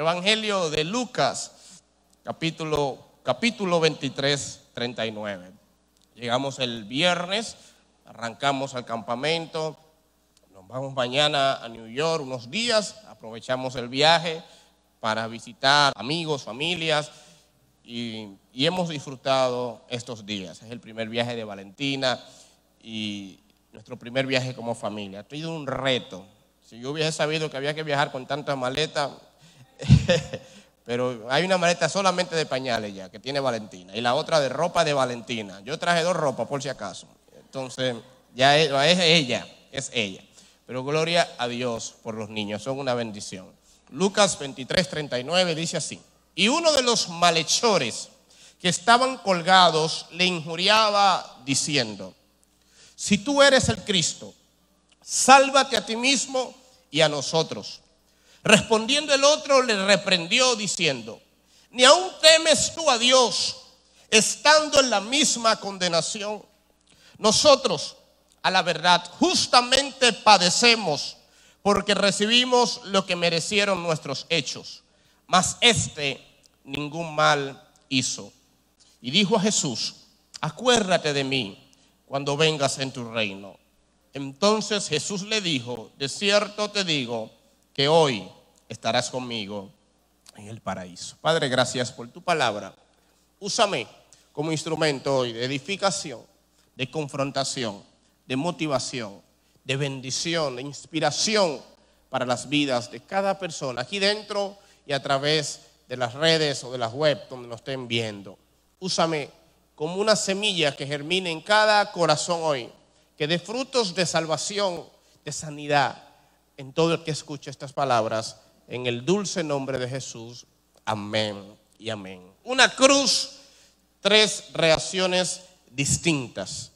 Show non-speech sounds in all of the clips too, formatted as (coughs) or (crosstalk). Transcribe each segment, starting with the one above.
Evangelio de Lucas, capítulo, capítulo 23, 39. Llegamos el viernes, arrancamos al campamento, nos vamos mañana a New York unos días, aprovechamos el viaje para visitar amigos, familias y, y hemos disfrutado estos días. Es el primer viaje de Valentina y nuestro primer viaje como familia. Ha sido un reto. Si yo hubiese sabido que había que viajar con tantas maletas, (laughs) pero hay una maleta solamente de pañales ya, que tiene Valentina, y la otra de ropa de Valentina. Yo traje dos ropas por si acaso. Entonces, ya es, ella, es ella. Pero gloria a Dios por los niños, son una bendición. Lucas 23, 39 dice así. Y uno de los malhechores que estaban colgados le injuriaba diciendo, si tú eres el Cristo, sálvate a ti mismo y a nosotros. Respondiendo el otro le reprendió diciendo, ni aún temes tú a Dios, estando en la misma condenación. Nosotros, a la verdad, justamente padecemos porque recibimos lo que merecieron nuestros hechos, mas este ningún mal hizo. Y dijo a Jesús, acuérdate de mí cuando vengas en tu reino. Entonces Jesús le dijo, de cierto te digo que hoy estarás conmigo en el paraíso. Padre, gracias por tu palabra. Úsame como instrumento hoy de edificación, de confrontación, de motivación, de bendición, de inspiración para las vidas de cada persona, aquí dentro y a través de las redes o de las web donde nos estén viendo. Úsame como una semilla que germine en cada corazón hoy, que dé frutos de salvación, de sanidad en todo el que escuche estas palabras, en el dulce nombre de Jesús. Amén y amén. Una cruz, tres reacciones distintas.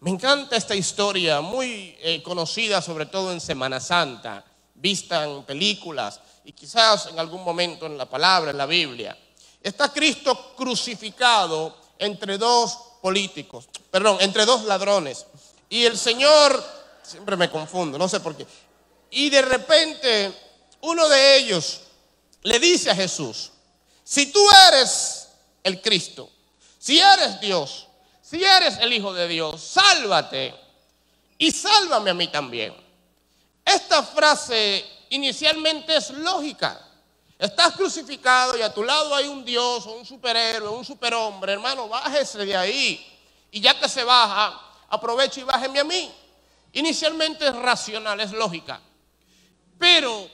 Me encanta esta historia, muy eh, conocida sobre todo en Semana Santa, vista en películas y quizás en algún momento en la palabra, en la Biblia. Está Cristo crucificado entre dos políticos, perdón, entre dos ladrones. Y el Señor, siempre me confundo, no sé por qué. Y de repente uno de ellos le dice a Jesús, si tú eres el Cristo, si eres Dios, si eres el Hijo de Dios, sálvate y sálvame a mí también. Esta frase inicialmente es lógica. Estás crucificado y a tu lado hay un Dios un superhéroe, un superhombre. Hermano, bájese de ahí. Y ya que se baja, aproveche y bájeme a mí. Inicialmente es racional, es lógica. Pero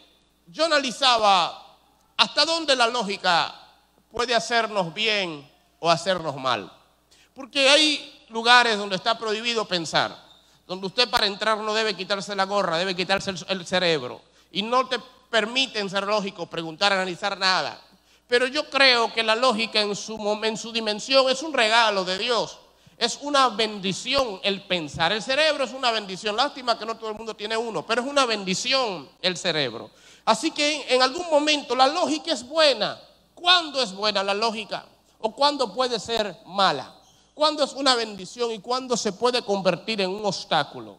yo analizaba hasta dónde la lógica puede hacernos bien o hacernos mal. Porque hay lugares donde está prohibido pensar, donde usted para entrar no debe quitarse la gorra, debe quitarse el cerebro. Y no te permiten ser lógico, preguntar, analizar nada. Pero yo creo que la lógica en su, en su dimensión es un regalo de Dios. Es una bendición el pensar. El cerebro es una bendición. Lástima que no todo el mundo tiene uno, pero es una bendición el cerebro. Así que en algún momento la lógica es buena. ¿Cuándo es buena la lógica? ¿O cuándo puede ser mala? ¿Cuándo es una bendición y cuándo se puede convertir en un obstáculo?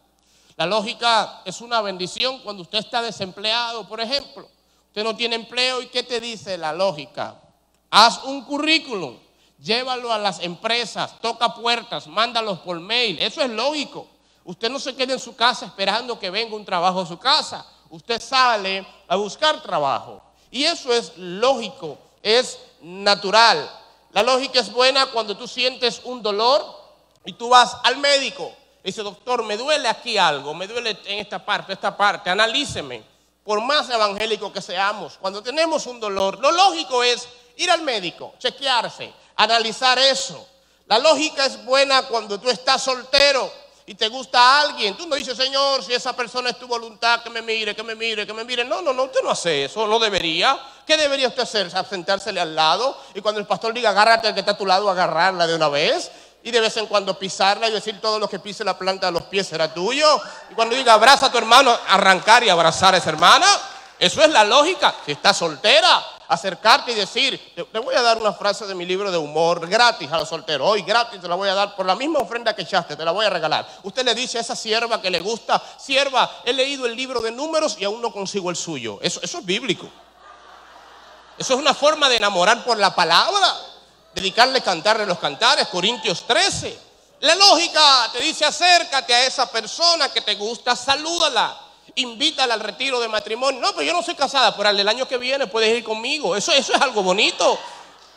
La lógica es una bendición cuando usted está desempleado, por ejemplo. Usted no tiene empleo y ¿qué te dice la lógica? Haz un currículum, llévalo a las empresas, toca puertas, mándalos por mail. Eso es lógico. Usted no se quede en su casa esperando que venga un trabajo a su casa. Usted sale a buscar trabajo. Y eso es lógico, es natural. La lógica es buena cuando tú sientes un dolor y tú vas al médico. Dice, doctor, me duele aquí algo, me duele en esta parte, esta parte, analíceme. Por más evangélico que seamos, cuando tenemos un dolor, lo lógico es ir al médico, chequearse, analizar eso. La lógica es buena cuando tú estás soltero y te gusta alguien. Tú no dices, Señor, si esa persona es tu voluntad, que me mire, que me mire, que me mire. No, no, no, usted no hace eso, no debería. ¿Qué debería usted hacer? Sentársele al lado y cuando el pastor diga, agárrate al que está a tu lado, agarrarla de una vez y de vez en cuando pisarla y decir todo lo que pise la planta de los pies será tuyo. Y cuando diga abraza a tu hermano, arrancar y abrazar a esa hermana. Eso es la lógica. Si estás soltera, acercarte y decir, te voy a dar una frase de mi libro de humor gratis a los solteros. Hoy gratis te la voy a dar por la misma ofrenda que echaste, te la voy a regalar. Usted le dice a esa sierva que le gusta, sierva, he leído el libro de números y aún no consigo el suyo. Eso, eso es bíblico. Eso es una forma de enamorar por la palabra, dedicarle cantarle los cantares, Corintios 13. La lógica te dice acércate a esa persona que te gusta, salúdala, invítala al retiro de matrimonio. No, pero yo no soy casada, pero el año que viene puedes ir conmigo. Eso, eso es algo bonito.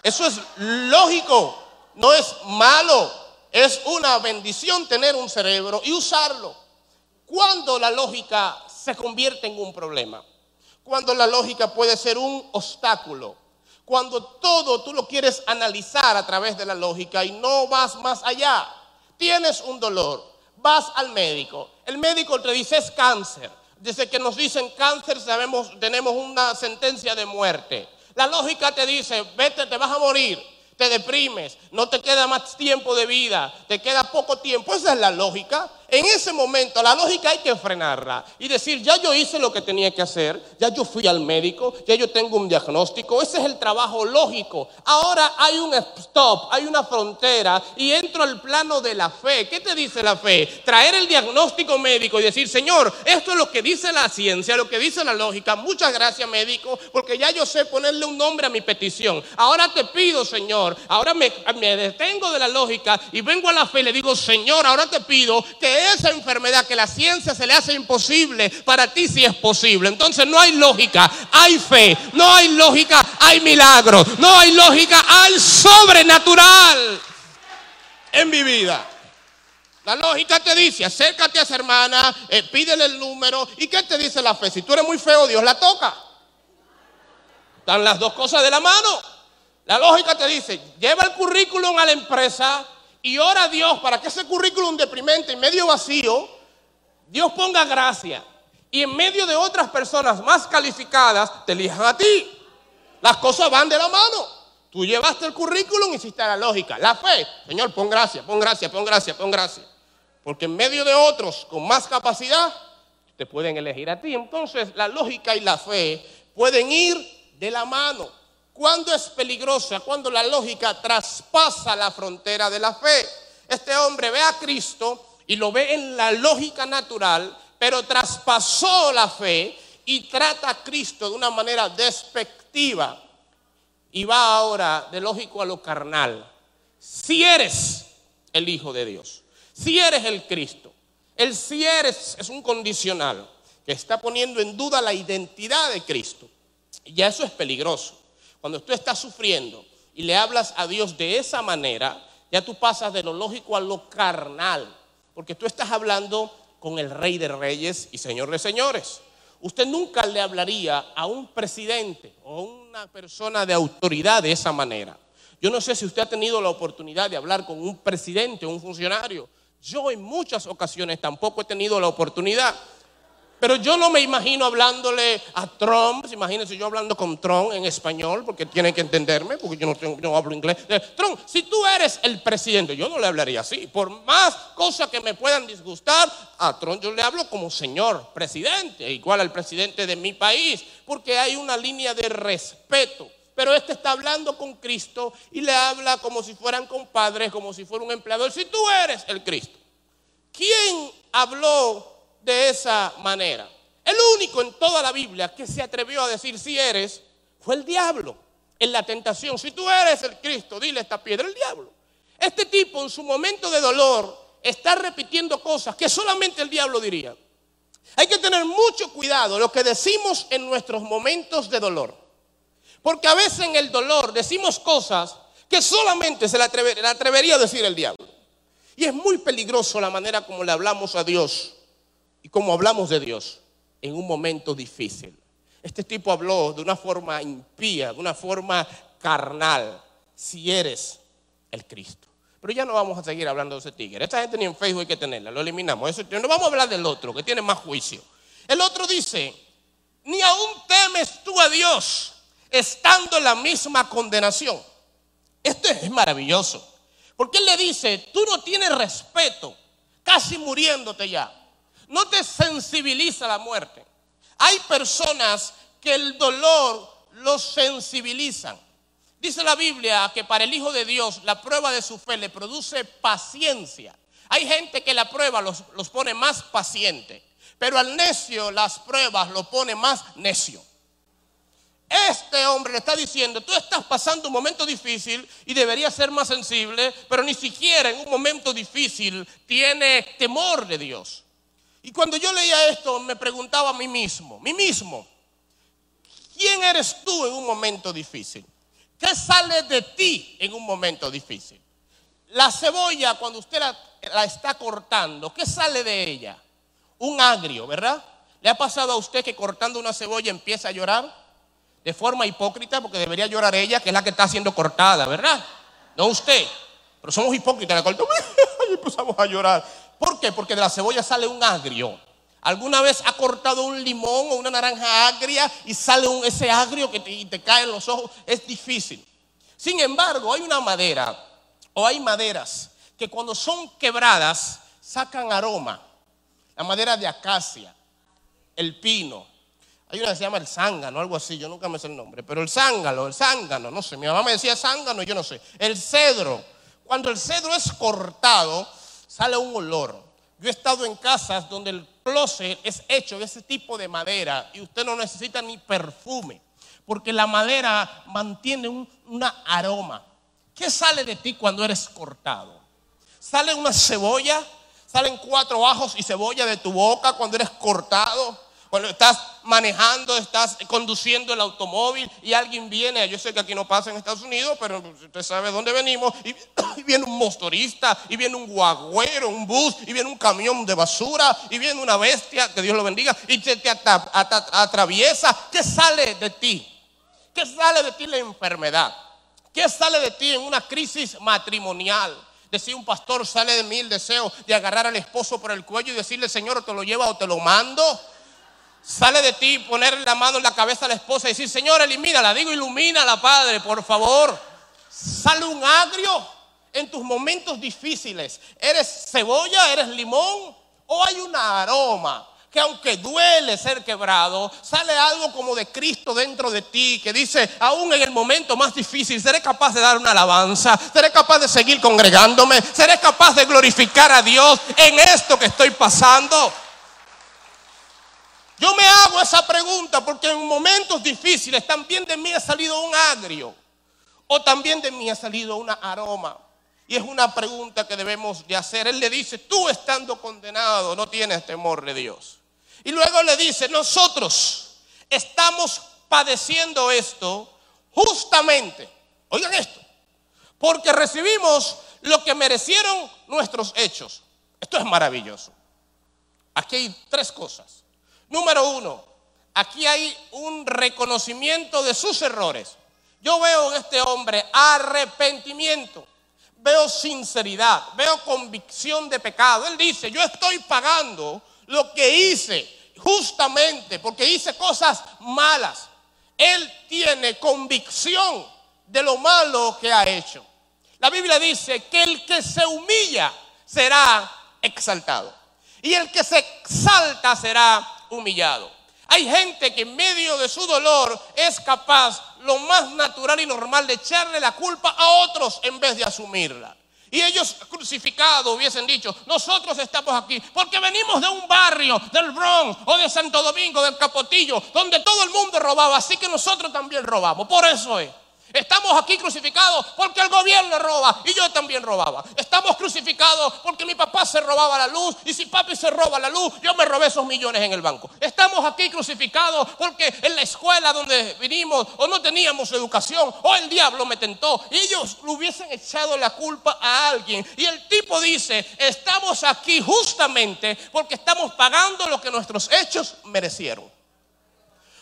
Eso es lógico, no es malo. Es una bendición tener un cerebro y usarlo. Cuando la lógica se convierte en un problema, cuando la lógica puede ser un obstáculo, cuando todo tú lo quieres analizar a través de la lógica y no vas más allá. Tienes un dolor, vas al médico, el médico te dice es cáncer. Desde que nos dicen cáncer sabemos, tenemos una sentencia de muerte. La lógica te dice, vete, te vas a morir te deprimes, no te queda más tiempo de vida, te queda poco tiempo. Esa es la lógica. En ese momento la lógica hay que frenarla y decir, ya yo hice lo que tenía que hacer, ya yo fui al médico, ya yo tengo un diagnóstico, ese es el trabajo lógico. Ahora hay un stop, hay una frontera y entro al plano de la fe. ¿Qué te dice la fe? Traer el diagnóstico médico y decir, Señor, esto es lo que dice la ciencia, lo que dice la lógica. Muchas gracias médico, porque ya yo sé ponerle un nombre a mi petición. Ahora te pido, Señor, ahora me, detengo de la lógica y vengo a la fe y le digo, Señor, ahora te pido que esa enfermedad que la ciencia se le hace imposible, para ti sí es posible. Entonces no hay lógica, hay fe, no hay lógica, hay milagros, no hay lógica, hay sobrenatural en mi vida. La lógica te dice, acércate a esa hermana, eh, pídele el número. ¿Y qué te dice la fe? Si tú eres muy feo, Dios la toca. Están las dos cosas de la mano. La lógica te dice, lleva el currículum a la empresa y ora a Dios para que ese currículum deprimente y medio vacío, Dios ponga gracia. Y en medio de otras personas más calificadas, te elijan a ti. Las cosas van de la mano. Tú llevaste el currículum y hiciste la lógica. La fe, Señor, pon gracia, pon gracia, pon gracia, pon gracia. Porque en medio de otros con más capacidad, te pueden elegir a ti. Entonces la lógica y la fe pueden ir de la mano. ¿Cuándo es peligrosa? Cuando la lógica traspasa la frontera de la fe. Este hombre ve a Cristo y lo ve en la lógica natural, pero traspasó la fe y trata a Cristo de una manera despectiva. Y va ahora de lógico a lo carnal. Si eres el Hijo de Dios, si eres el Cristo, el si eres es un condicional que está poniendo en duda la identidad de Cristo. Y eso es peligroso. Cuando tú estás sufriendo y le hablas a Dios de esa manera, ya tú pasas de lo lógico a lo carnal, porque tú estás hablando con el rey de reyes y señor de señores. Usted nunca le hablaría a un presidente o una persona de autoridad de esa manera. Yo no sé si usted ha tenido la oportunidad de hablar con un presidente o un funcionario. Yo en muchas ocasiones tampoco he tenido la oportunidad. Pero yo no me imagino hablándole a Trump, imagínense yo hablando con Trump en español, porque tienen que entenderme, porque yo no, hablo inglés. Eh, Trump, si tú eres el presidente, yo no le hablaría así. Por más cosas que me puedan disgustar, a Trump yo le hablo como señor presidente, igual al presidente de mi país, porque hay una línea de respeto. Pero este está hablando con Cristo y le habla como si fueran compadres, como si fuera un empleador. Si tú eres el Cristo, ¿quién habló de esa manera. El único en toda la Biblia que se atrevió a decir si eres fue el diablo en la tentación. Si tú eres el Cristo, dile esta piedra, el diablo. Este tipo en su momento de dolor está repitiendo cosas que solamente el diablo diría. Hay que tener mucho cuidado lo que decimos en nuestros momentos de dolor. Porque a veces en el dolor decimos cosas que solamente se le, atrevería a decir el diablo. Y es muy peligroso la manera como le hablamos a Dios y como hablamos de Dios en un momento difícil. Este tipo habló de una forma impía, de una forma carnal, si eres el Cristo. Pero ya no vamos a seguir hablando de ese tigre. Esta gente ni en Facebook hay que tenerla, lo eliminamos. Eso, no vamos a hablar del otro, que tiene más juicio. El otro dice, ni aún temes tú a Dios, estando en la misma condenación. Esto es maravilloso. Porque él le dice, tú no tienes respeto, casi muriéndote ya no te sensibiliza la muerte. Hay personas que el dolor los sensibilizan. Dice la Biblia que para el Hijo de Dios la prueba de su fe le produce paciencia. Hay gente que la prueba los, los pone más paciente, pero al necio las pruebas lo pone más necio. Este hombre le está diciendo, tú estás pasando un momento difícil y deberías ser más sensible, pero ni siquiera en un momento difícil tiene temor de Dios. Y cuando yo leía esto me preguntaba a mí mismo, mí mismo, ¿quién eres tú en un momento difícil? ¿Qué sale de ti en un momento difícil? La cebolla, cuando usted la, está cortando, ¿qué sale de ella? Un agrio, ¿verdad? ¿Le ha pasado a usted que cortando una cebolla empieza a llorar? de forma hipócrita, porque debería llorar ella, que es la que está siendo cortada, ¿verdad? No usted. Pero somos hipócritas, la cortamos (laughs) y empezamos a llorar. ¿Por qué? Porque de la cebolla sale un agrio. ¿Alguna vez ha cortado un limón o una naranja agria y sale un, ese agrio que te, te cae en los ojos? Es difícil. Sin embargo, hay una madera o hay maderas que cuando son quebradas sacan aroma. La madera de acacia, el pino, hay una que se llama el zángano, algo así, yo nunca me sé el nombre, pero el zángano, el zángano, no sé, mi mamá me decía zángano, yo no sé. El cedro, cuando el cedro es cortado, sale un olor. Yo he estado en casas donde el closet es hecho de ese tipo de madera y usted no necesita ni perfume, porque la madera mantiene un aroma. ¿Qué sale de ti cuando eres cortado? ¿Sale una cebolla? ¿Salen cuatro ajos y cebolla de tu boca cuando eres cortado? Cuando estás manejando, estás conduciendo el automóvil y alguien viene, yo sé que aquí no pasa en Estados Unidos, pero usted sabe dónde venimos, y, (coughs) viene un motorista, y viene un guagüero, un bus, y viene un camión de basura, y viene una bestia, que Dios lo bendiga, y te, te atraviesa. ¿Qué sale de ti? ¿Qué sale de ti la enfermedad? ¿Qué sale de ti en una crisis matrimonial? Decía un pastor, sale de mí el deseo de agarrar al esposo por el cuello y decirle, Señor, te lo lleva o te lo mando. Sale de ti poner la mano en la cabeza a la esposa y decir, Señor, elimínala. Digo, ilumínala, Padre, por favor. Sale un agrio en tus momentos difíciles. ¿Eres cebolla? ¿Eres limón? ¿O hay un aroma? que aunque duele ser quebrado, sale algo como de Cristo dentro de ti, que dice, aún en el momento más difícil, seré capaz de dar una alabanza, seré capaz de seguir congregándome, seré capaz de glorificar a Dios en esto que estoy pasando. Yo me hago esa pregunta porque en momentos difíciles también de mí ha salido un agrio o también de mí ha salido una aroma. Y es una pregunta que debemos de hacer. Él le dice, tú estando condenado no tienes temor de Dios. Y luego le dice, nosotros estamos padeciendo esto justamente, oigan esto, porque recibimos lo que merecieron nuestros hechos. Esto es maravilloso. Aquí hay tres cosas. Número uno, aquí hay un reconocimiento de sus errores. Yo veo en este hombre arrepentimiento, veo sinceridad, veo convicción de pecado. Él dice, yo estoy pagando lo que hice justamente porque hice cosas malas. Él tiene convicción de lo malo que ha hecho. La Biblia dice que el que se humilla será exaltado. Y el que se exalta será humillado. Hay gente que en medio de su dolor es capaz, lo más natural y normal, de echarle la culpa a otros en vez de asumirla. Y ellos crucificados hubiesen dicho, nosotros estamos aquí porque venimos de un barrio, del Bronx o de Santo Domingo, del Capotillo, donde todo el mundo robaba, así que nosotros también robamos. Por eso es. Estamos aquí crucificados porque el gobierno roba y yo también robaba. Estamos crucificados porque mi papá se robaba la luz y si papi se roba la luz, yo me robé esos millones en el banco. Estamos aquí crucificados porque en la escuela donde vinimos o no teníamos educación o el diablo me tentó ellos le hubiesen echado la culpa a alguien. Y el tipo dice, estamos aquí justamente porque estamos pagando lo que nuestros hechos merecieron.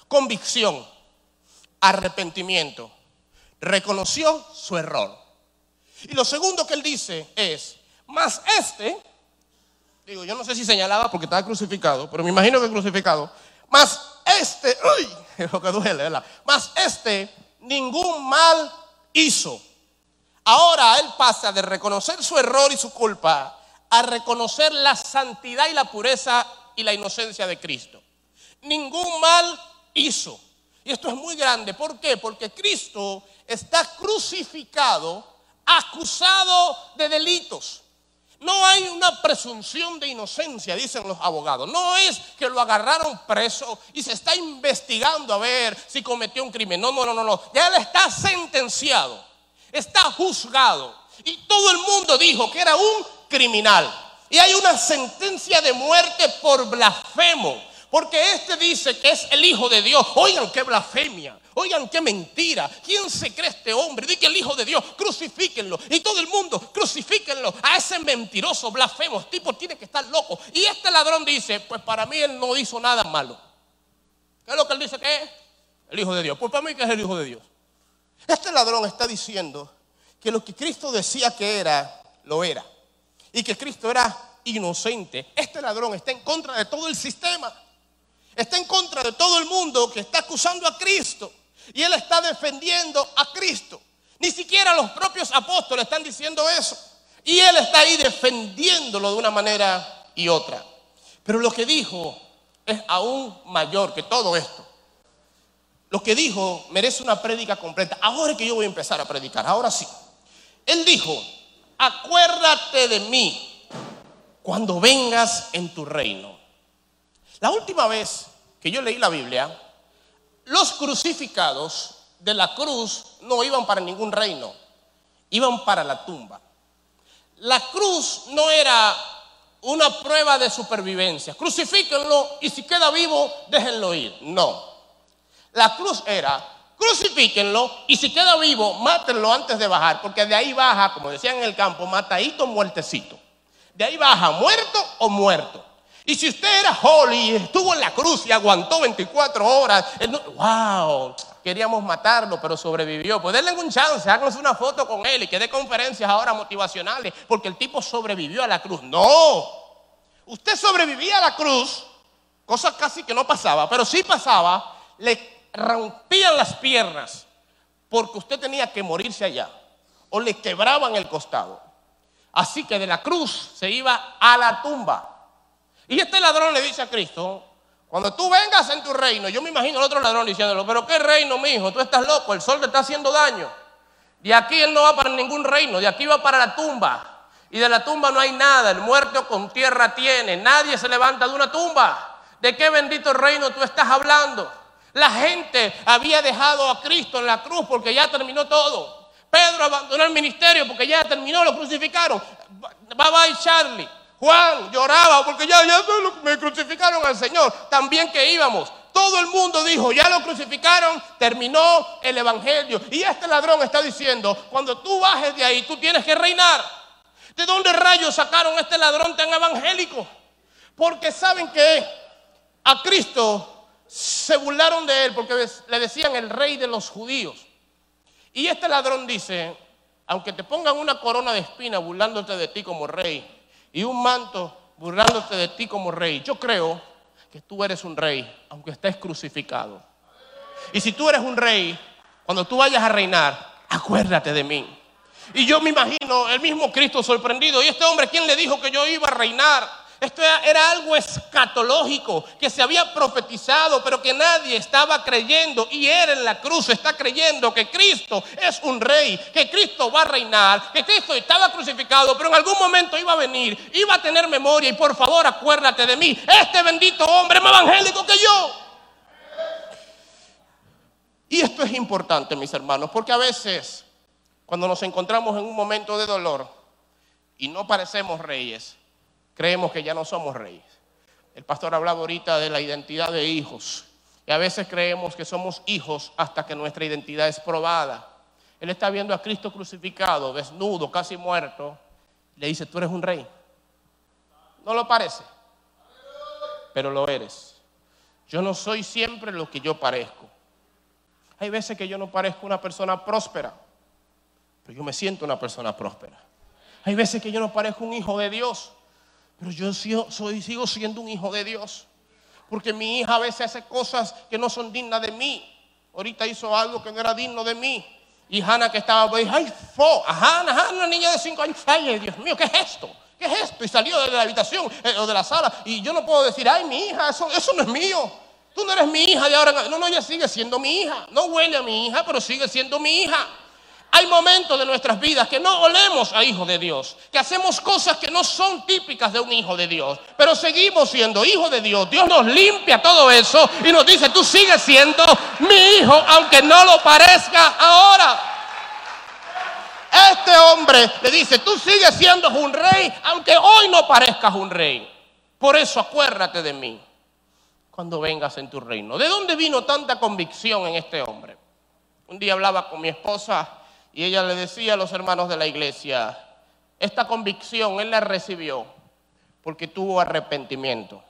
Convicción, arrepentimiento reconoció su error. Y lo segundo que él dice es, más este, digo, yo no sé si señalaba porque estaba crucificado, pero me imagino que crucificado, más este, (laughs) es lo que duele. Más este, ningún mal hizo. Ahora él pasa de reconocer su error y su culpa a reconocer la santidad y la pureza y la inocencia de Cristo. Ningún mal hizo. Y esto es muy grande. ¿Por qué? Porque Cristo está crucificado, acusado de delitos. No hay una presunción de inocencia, dicen los abogados. No es que lo agarraron preso y se está investigando a ver si cometió un crimen. No, no, no, no, no. Ya él está sentenciado, está juzgado. Y todo el mundo dijo que era un criminal. Y hay una sentencia de muerte por blasfemo. Porque este dice que es el Hijo de Dios. Oigan qué blasfemia. Oigan qué mentira. ¿Quién se cree este hombre? Dice que el Hijo de Dios, crucifíquenlo. Y todo el mundo, crucifíquenlo. A ese mentiroso, blasfemo. Tipo tiene que estar loco. Y este ladrón dice, pues para mí él no hizo nada malo. ¿Qué es lo que él dice que es? El Hijo de Dios. Pues para mí que es el Hijo de Dios. Este ladrón está diciendo que lo que Cristo decía que era, lo era. Y que Cristo era inocente. Este ladrón está en contra de todo el sistema. Está en contra de todo el mundo que está acusando a Cristo. Y él está defendiendo a Cristo. Ni siquiera los propios apóstoles están diciendo eso. Y él está ahí defendiéndolo de una manera y otra. Pero lo que dijo es aún mayor que todo esto. Lo que dijo merece una prédica completa. Ahora es que yo voy a empezar a predicar. Ahora sí. Él dijo, acuérdate de mí cuando vengas en tu reino. La última vez que yo leí la Biblia, los crucificados de la cruz no iban para ningún reino, iban para la tumba. La cruz no era una prueba de supervivencia. Crucifíquenlo y si queda vivo, déjenlo ir. No. La cruz era, crucifíquenlo y si queda vivo, mátenlo antes de bajar, porque de ahí baja, como decían en el campo, matadito, muertecito. De ahí baja muerto o muerto. Y si usted era holy y estuvo en la cruz y aguantó 24 horas, wow, queríamos matarlo, pero sobrevivió. Pues denle un chance, háganse una foto con él y que dé conferencias ahora motivacionales, porque el tipo sobrevivió a la cruz. No, usted sobrevivía a la cruz, cosa casi que no pasaba, pero sí pasaba, le rompían las piernas porque usted tenía que morirse allá o le quebraban el costado. Así que de la cruz se iba a la tumba. Y este ladrón le dice a Cristo, cuando tú vengas en tu reino, yo me imagino al otro ladrón diciéndolo, pero ¿qué reino, mi hijo? Tú estás loco, el sol te está haciendo daño. De aquí él no va para ningún reino, de aquí va para la tumba. Y de la tumba no hay nada, el muerto con tierra tiene, nadie se levanta de una tumba. ¿De qué bendito reino tú estás hablando? La gente había dejado a Cristo en la cruz porque ya terminó todo. Pedro abandonó el ministerio porque ya terminó, lo crucificaron. Bye bye Charlie. Juan lloraba porque ya, ya me crucificaron al Señor. También que íbamos. Todo el mundo dijo, ya lo crucificaron, terminó el Evangelio. Y este ladrón está diciendo, cuando tú bajes de ahí, tú tienes que reinar. ¿De dónde rayos sacaron este ladrón tan evangélico? Porque saben que a Cristo se burlaron de él porque le decían el rey de los judíos. Y este ladrón dice, aunque te pongan una corona de espina burlándote de ti como rey, y un manto burlándote de ti como rey. Yo creo que tú eres un rey, aunque estés crucificado. Y si tú eres un rey, cuando tú vayas a reinar, acuérdate de mí. Y yo me imagino el mismo Cristo sorprendido. ¿Y este hombre quién le dijo que yo iba a reinar? Esto era algo escatológico que se había profetizado, pero que nadie estaba creyendo. Y él en la cruz está creyendo que Cristo es un rey, que Cristo va a reinar, que Cristo estaba crucificado, pero en algún momento iba a venir, iba a tener memoria. Y por favor, acuérdate de mí. Este bendito hombre más evangélico que yo. Y esto es importante, mis hermanos, porque a veces, cuando nos encontramos en un momento de dolor y no parecemos reyes, creemos que ya no somos reyes. El pastor hablaba ahorita de la identidad de hijos. Y a veces creemos que somos hijos hasta que nuestra identidad es probada. Él está viendo a Cristo crucificado, desnudo, casi muerto. Le dice, tú eres un rey. No lo parece, pero lo eres. Yo no soy siempre lo que yo parezco. Hay veces que yo no parezco una persona próspera, pero yo me siento una persona próspera. Hay veces que yo no parezco un hijo de Dios, pero yo soy, sigo siendo un hijo de Dios. Porque mi hija a veces hace cosas que no son dignas de mí. Ahorita hizo algo que no era digno de mí. Y Hannah que estaba, pues, ay, fo, Hannah, Hannah, niña de cinco años, ay, Dios mío, ¿qué es esto? ¿Qué es esto? Y salió de la habitación eh, o de la sala. Y yo no puedo decir, ay, mi hija, eso, eso no es mío. Tú no eres mi hija de ahora. No, no, ella sigue siendo mi hija. No huele a mi hija, pero sigue siendo mi hija. Hay momentos de nuestras vidas que no olemos a hijos de Dios, que hacemos cosas que no son típicas de un hijo de Dios, pero seguimos siendo hijos de Dios. Dios nos limpia todo eso y nos dice, tú sigues siendo mi hijo, aunque no lo parezca ahora. Este hombre le dice, tú sigues siendo un rey, aunque hoy no parezcas un rey. Por eso acuérdate de mí cuando vengas en tu reino. ¿De dónde vino tanta convicción en este hombre? Un día hablaba con mi esposa y ella le decía a los hermanos de la iglesia, esta convicción él la recibió porque tuvo arrepentimiento.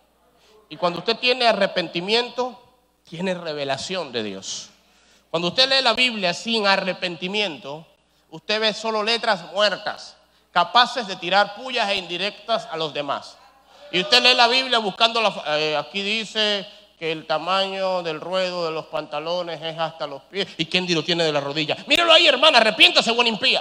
Y cuando usted tiene arrepentimiento, tiene revelación de Dios. Cuando usted lee la Biblia sin arrepentimiento, usted ve solo letras muertas, capaces de tirar pullas e indirectas a los demás. Y usted lee la Biblia buscando, la, eh, aquí dice que el tamaño del ruedo de los pantalones es hasta los pies. ¿Y quién lo tiene de la rodilla? Míralo ahí, hermana, arrepiéntase, buena impía.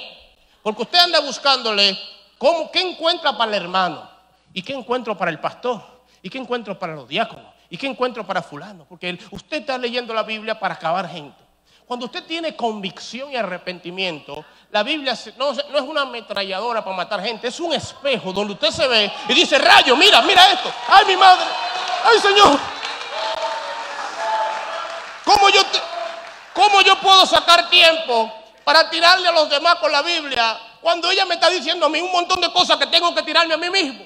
Porque usted anda buscándole cómo, qué encuentra para el hermano, y qué encuentro para el pastor, y qué encuentro para los diáconos, y qué encuentro para fulano. Porque usted está leyendo la Biblia para acabar gente. Cuando usted tiene convicción y arrepentimiento, la Biblia no, no, es una ametralladora para matar gente, es un espejo donde usted se ve y dice, rayo, mira, mira esto, ay mi madre, ay Señor, ¿Cómo yo, ¿Cómo yo puedo sacar tiempo para tirarle a los demás con la Biblia cuando ella me está diciendo a mí un montón de cosas que tengo que tirarme a mí mismo?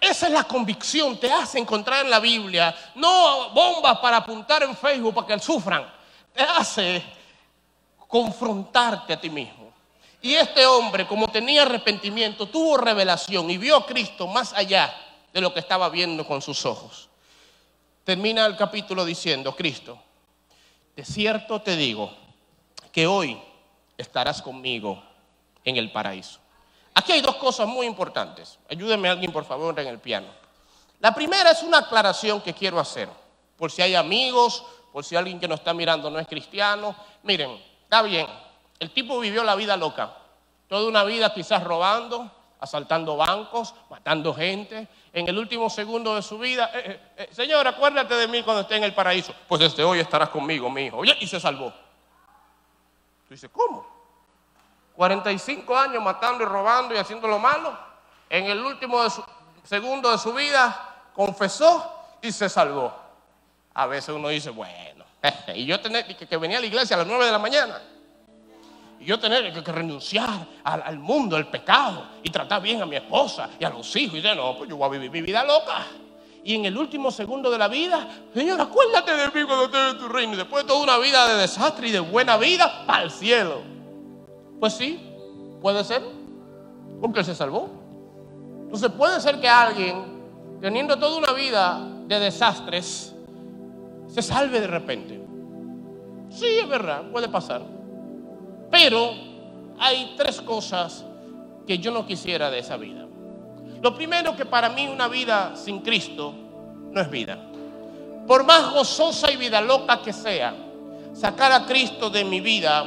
Esa es la convicción, te hace encontrar en la Biblia, no bombas para apuntar en Facebook para que sufran, te hace confrontarte a ti mismo. Y este hombre, como tenía arrepentimiento, tuvo revelación y vio a Cristo más allá de lo que estaba viendo con sus ojos. Termina el capítulo diciendo, Cristo, de cierto te digo que hoy estarás conmigo en el paraíso. Aquí hay dos cosas muy importantes. Ayúdeme alguien, por favor, en el piano. La primera es una aclaración que quiero hacer, por si hay amigos, por si alguien que nos está mirando no es cristiano. Miren, está bien, el tipo vivió la vida loca, toda una vida quizás robando, asaltando bancos, matando gente. En el último segundo de su vida, eh, eh, eh, Señor, acuérdate de mí cuando esté en el paraíso. Pues desde hoy estarás conmigo, mi hijo. y se salvó. Tú dices, ¿cómo? 45 años matando y robando y haciendo lo malo. En el último segundo de su vida confesó y se salvó. A veces uno dice, bueno, (laughs) y yo tenía que, que venía a la iglesia a las 9 de la mañana y yo tener que, renunciar al, mundo, al pecado, y tratar bien a mi esposa y a los hijos. Y de no, pues yo voy a vivir mi vida loca. Y en el último segundo de la vida, Señor, acuérdate de mí cuando estés en tu reino. Y después de toda una vida de desastre y de buena vida, para el cielo. Pues sí, puede ser, porque Él se salvó. Entonces puede ser que alguien, teniendo toda una vida de desastres, se salve de repente. Sí, es verdad, puede pasar. Pero hay tres cosas que yo no quisiera de esa vida. Lo primero que para mí una vida sin Cristo no es vida. Por más gozosa y vida loca que sea, sacar a Cristo de mi vida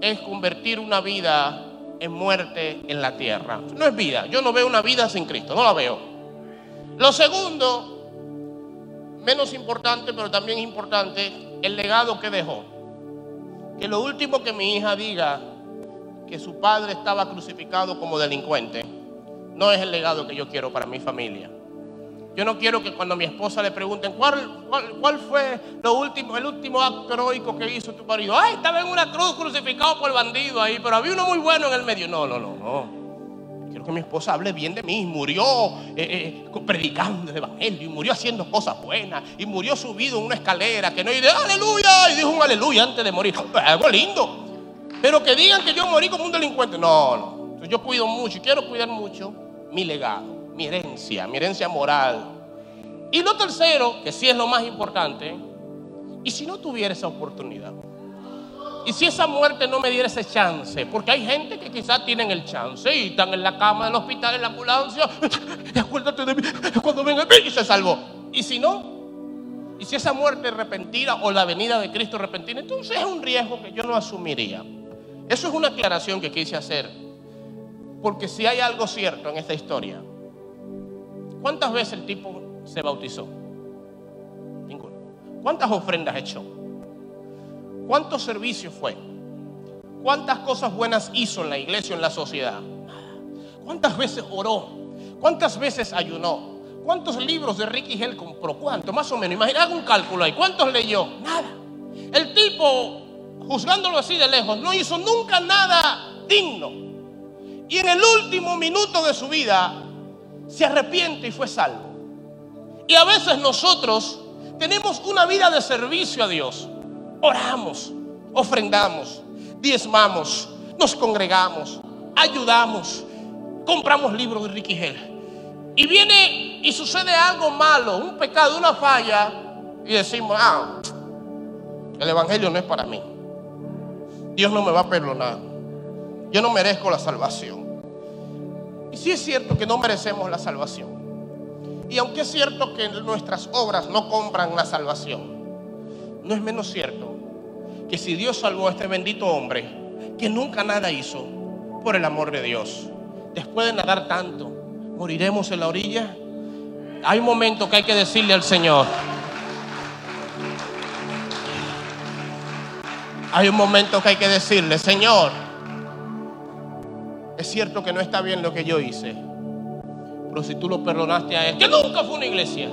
es convertir una vida en muerte en la tierra. No es vida. Yo no veo una vida sin Cristo, no la veo. Lo segundo, menos importante, pero también importante, el legado que dejó que lo último que mi hija diga que su padre estaba crucificado como delincuente no es el legado que yo quiero para mi familia. Yo no quiero que cuando a mi esposa le pregunten ¿cuál, cuál, fue lo último, el último acto heroico que hizo tu marido. Ay, estaba en una cruz crucificado por bandido ahí, pero había uno muy bueno en el medio. No, no, no. Que mi esposa hable bien de mí. Murió eh, eh, predicando el evangelio y murió haciendo cosas buenas y murió subido en una escalera que no dice aleluya y dijo un aleluya antes de morir. (laughs) Algo lindo. Pero que digan que yo morí como un delincuente. No, no. Yo cuido mucho y quiero cuidar mucho mi legado, mi herencia, mi herencia moral. Y lo tercero, que sí es lo más importante, y si no tuviera esa oportunidad. Y si esa muerte no me diera ese chance, porque hay gente que quizás tienen el chance y están en la cama del hospital, en la ambulancia, (laughs) acuérdate de mí cuando venga y se salvó. Y si no, y si esa muerte repentina o la venida de Cristo repentina, entonces es un riesgo que yo no asumiría. Eso es una aclaración que quise hacer, porque si hay algo cierto en esta historia, ¿cuántas veces el tipo se bautizó? Ninguno. ¿Cuántas ofrendas echó? ¿Cuántos servicios fue? ¿Cuántas cosas buenas hizo en la iglesia o en la sociedad? ¿Cuántas veces oró? ¿Cuántas veces ayunó? ¿Cuántos libros de Ricky Hell compró? ¿Cuánto? Más o menos. Imagina, haga un cálculo ahí. ¿Cuántos leyó? Nada. El tipo, juzgándolo así de lejos, no hizo nunca nada digno. Y en el último minuto de su vida se arrepiente y fue salvo. Y a veces nosotros tenemos una vida de servicio a Dios. Oramos, ofrendamos, diezmamos, nos congregamos, ayudamos, compramos libros de Ricky. Y viene y sucede algo malo, un pecado, una falla, y decimos, ah, el Evangelio no es para mí. Dios no me va a perdonar. Yo no merezco la salvación. Y sí es cierto que no merecemos la salvación. Y aunque es cierto que nuestras obras no compran la salvación, no es menos cierto que si Dios salvó a este bendito hombre, que nunca nada hizo, por el amor de Dios, después de nadar tanto, moriremos en la orilla. Hay un momento que hay que decirle al Señor, hay un momento que hay que decirle, Señor, es cierto que no está bien lo que yo hice, pero si tú lo perdonaste a él, que nunca fue una iglesia,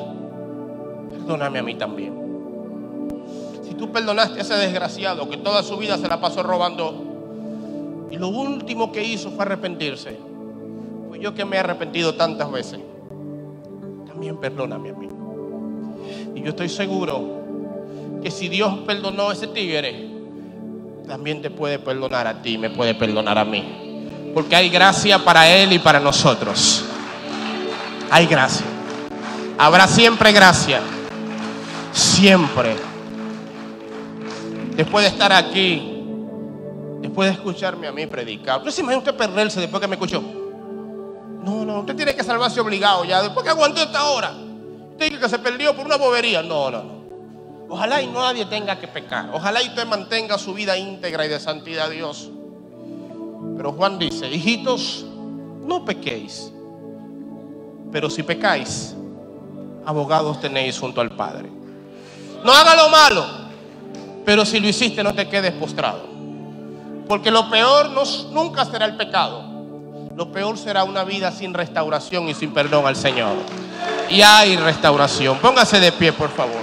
perdóname a mí también. Tú perdonaste a ese desgraciado que toda su vida se la pasó robando y lo último que hizo fue arrepentirse, pues yo que me he arrepentido tantas veces, también perdóname a mí. Y yo estoy seguro que si Dios perdonó a ese tigre, también te puede perdonar a ti, me puede perdonar a mí. Porque hay gracia para Él y para nosotros. Hay gracia. Habrá siempre gracia. Siempre. Después de estar aquí, después de escucharme a mí predicar. ¿Usted se imagina usted perderse después que me escuchó? No, no, usted tiene que salvarse obligado ya. Después que aguantó esta hora. Usted dice que se perdió por una bobería. No, no, no. Ojalá y nadie tenga que pecar. Ojalá y usted mantenga su vida íntegra y de santidad a Dios. Pero Juan dice, hijitos, no pequéis. Pero si pecáis, abogados tenéis junto al Padre. No haga lo malo, pero si lo hiciste no te quedes postrado. Porque lo peor no, nunca será el pecado. Lo peor será una vida sin restauración y sin perdón al Señor. Y hay restauración. Póngase de pie, por favor.